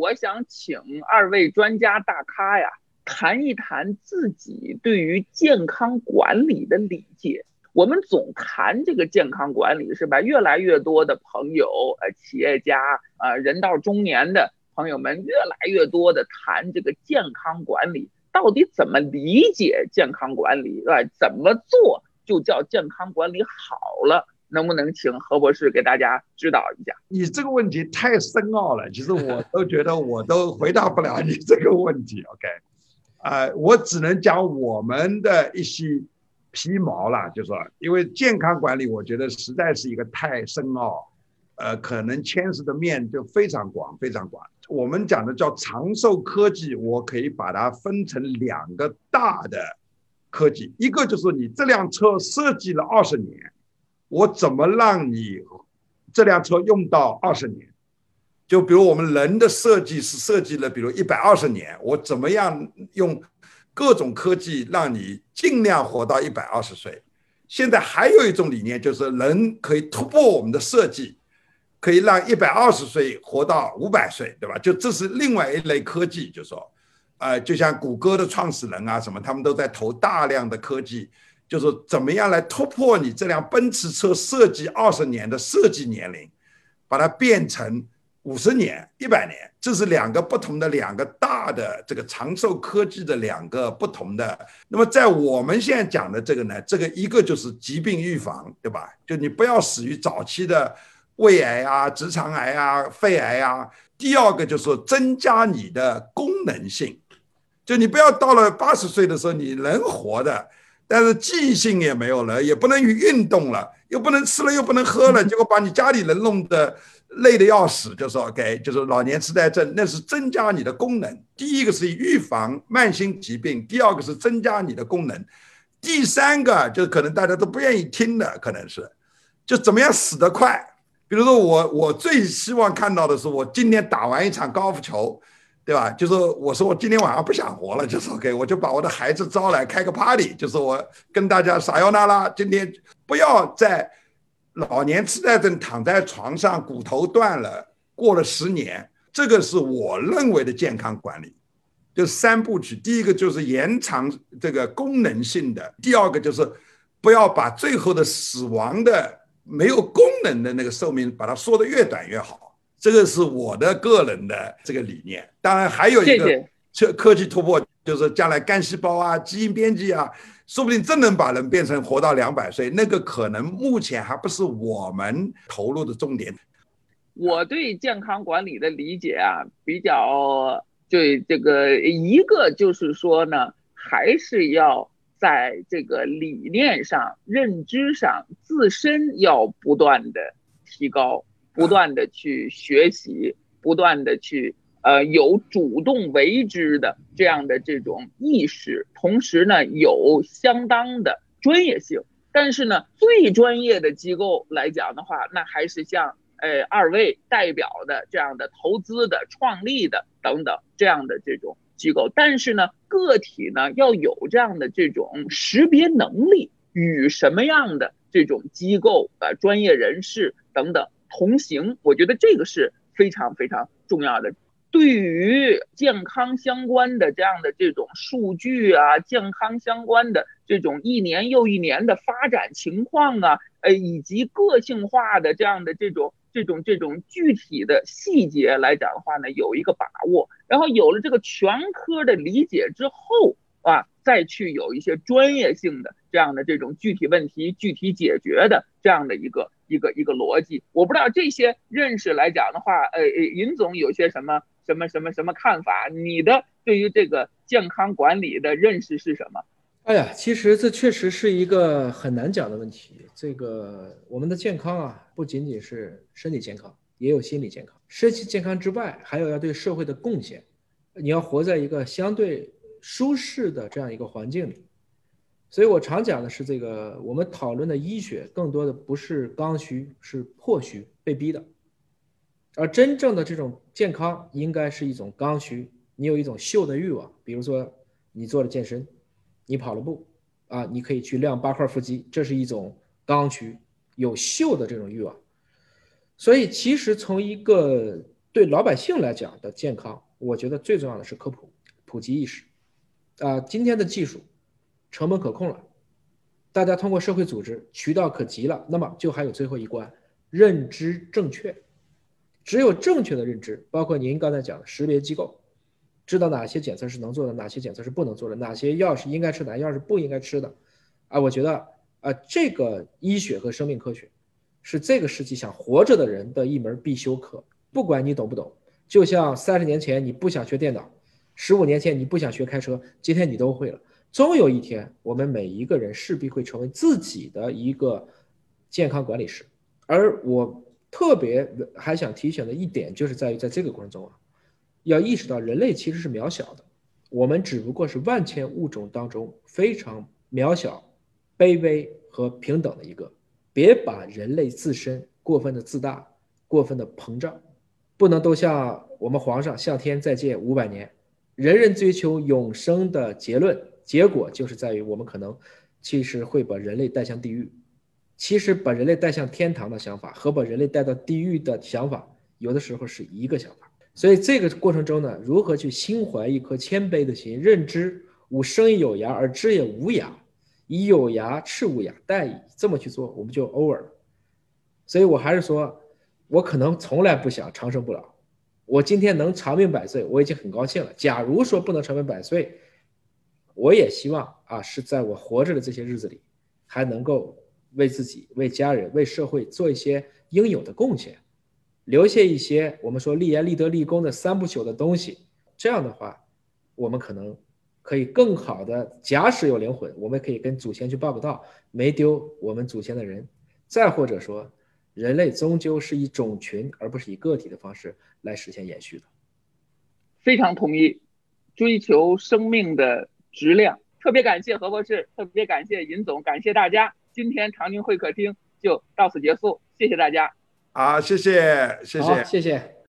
我想请二位专家大咖呀，谈一谈自己对于健康管理的理解。我们总谈这个健康管理是吧？越来越多的朋友，呃，企业家，呃，人到中年的朋友们，越来越多的谈这个健康管理，到底怎么理解健康管理？啊，怎么做就叫健康管理好了？能不能请何博士给大家指导一下？你这个问题太深奥了，其实我都觉得我都回答不了你这个问题。OK，啊，我只能讲我们的一些。皮毛了，就说，因为健康管理，我觉得实在是一个太深奥，呃，可能牵涉的面就非常广，非常广。我们讲的叫长寿科技，我可以把它分成两个大的科技，一个就是你这辆车设计了二十年，我怎么让你这辆车用到二十年？就比如我们人的设计是设计了，比如一百二十年，我怎么样用？各种科技让你尽量活到一百二十岁。现在还有一种理念，就是人可以突破我们的设计，可以让一百二十岁活到五百岁，对吧？就这是另外一类科技，就说，呃，就像谷歌的创始人啊什么，他们都在投大量的科技，就是怎么样来突破你这辆奔驰车设计二十年的设计年龄，把它变成。五十年、一百年，这是两个不同的、两个大的这个长寿科技的两个不同的。那么，在我们现在讲的这个呢，这个一个就是疾病预防，对吧？就你不要死于早期的胃癌啊、直肠癌啊、肺癌啊。第二个就是增加你的功能性，就你不要到了八十岁的时候你能活的，但是记性也没有了，也不能运动了，又不能吃了，又不能喝了，结果把你家里人弄得。累得要死，就说 OK，就是老年痴呆症，那是增加你的功能。第一个是预防慢性疾病，第二个是增加你的功能，第三个就是可能大家都不愿意听的，可能是就怎么样死得快。比如说我，我最希望看到的是我今天打完一场高尔夫球，对吧？就是我说我今天晚上不想活了，就是 OK，我就把我的孩子招来开个 party，就是我跟大家撒药那拉，今天不要在。老年痴呆症躺在床上，骨头断了，过了十年，这个是我认为的健康管理，就三部曲。第一个就是延长这个功能性的，第二个就是不要把最后的死亡的没有功能的那个寿命把它缩得越短越好。这个是我的个人的这个理念。当然还有一个科科技突破，就是将来干细胞啊、基因编辑啊。说不定真能把人变成活到两百岁，那个可能目前还不是我们投入的重点。我对健康管理的理解啊，比较对这个一个就是说呢，还是要在这个理念上、认知上，自身要不断的提高，不断的去学习，不断的去。呃，有主动为之的这样的这种意识，同时呢，有相当的专业性。但是呢，最专业的机构来讲的话，那还是像呃二位代表的这样的投资的、创立的等等这样的这种机构。但是呢，个体呢要有这样的这种识别能力，与什么样的这种机构啊、专业人士等等同行，我觉得这个是非常非常重要的。对于健康相关的这样的这种数据啊，健康相关的这种一年又一年的发展情况啊，呃，以及个性化的这样的这种这种这种具体的细节来讲的话呢，有一个把握，然后有了这个全科的理解之后啊，再去有一些专业性的这样的这种具体问题具体解决的这样的一个一个一个逻辑，我不知道这些认识来讲的话，呃，尹总有些什么？什么什么什么看法？你的对于这个健康管理的认识是什么？哎呀，其实这确实是一个很难讲的问题。这个我们的健康啊，不仅仅是身体健康，也有心理健康。身体健康之外，还有要对社会的贡献。你要活在一个相对舒适的这样一个环境里。所以我常讲的是，这个我们讨论的医学，更多的不是刚需，是迫需，被逼的。而真正的这种健康应该是一种刚需，你有一种秀的欲望，比如说你做了健身，你跑了步，啊，你可以去亮八块腹肌，这是一种刚需，有秀的这种欲望。所以其实从一个对老百姓来讲的健康，我觉得最重要的是科普、普及意识。啊，今天的技术成本可控了，大家通过社会组织渠道可及了，那么就还有最后一关，认知正确。只有正确的认知，包括您刚才讲的识别机构，知道哪些检测是能做的，哪些检测是不能做的，哪些药是应该吃，哪些药是不应该吃的。啊，我觉得啊，这个医学和生命科学是这个世纪想活着的人的一门必修课，不管你懂不懂。就像三十年前你不想学电脑，十五年前你不想学开车，今天你都会了。终有一天，我们每一个人势必会成为自己的一个健康管理师，而我。特别还想提醒的一点，就是在于在这个过程中啊，要意识到人类其实是渺小的，我们只不过是万千物种当中非常渺小、卑微和平等的一个。别把人类自身过分的自大、过分的膨胀，不能都像我们皇上向天再借五百年，人人追求永生的结论，结果就是在于我们可能其实会把人类带向地狱。其实把人类带向天堂的想法和把人类带到地狱的想法，有的时候是一个想法。所以这个过程中呢，如何去心怀一颗谦卑的心，认知吾生亦有涯而知也无涯，以有涯赤无涯，殆矣。这么去做，我们就 over 了。所以我还是说，我可能从来不想长生不老。我今天能长命百岁，我已经很高兴了。假如说不能长命百岁，我也希望啊，是在我活着的这些日子里，还能够。为自己、为家人、为社会做一些应有的贡献，留下一些我们说立言、立德、立功的三不朽的东西。这样的话，我们可能可以更好的，假使有灵魂，我们可以跟祖先去报个到，没丢我们祖先的人。再或者说，人类终究是以种群而不是以个体的方式来实现延续的。非常同意，追求生命的质量。特别感谢何博士，特别感谢尹总，感谢大家。今天长宁会客厅就到此结束，谢谢大家。好，谢谢，谢谢，谢谢。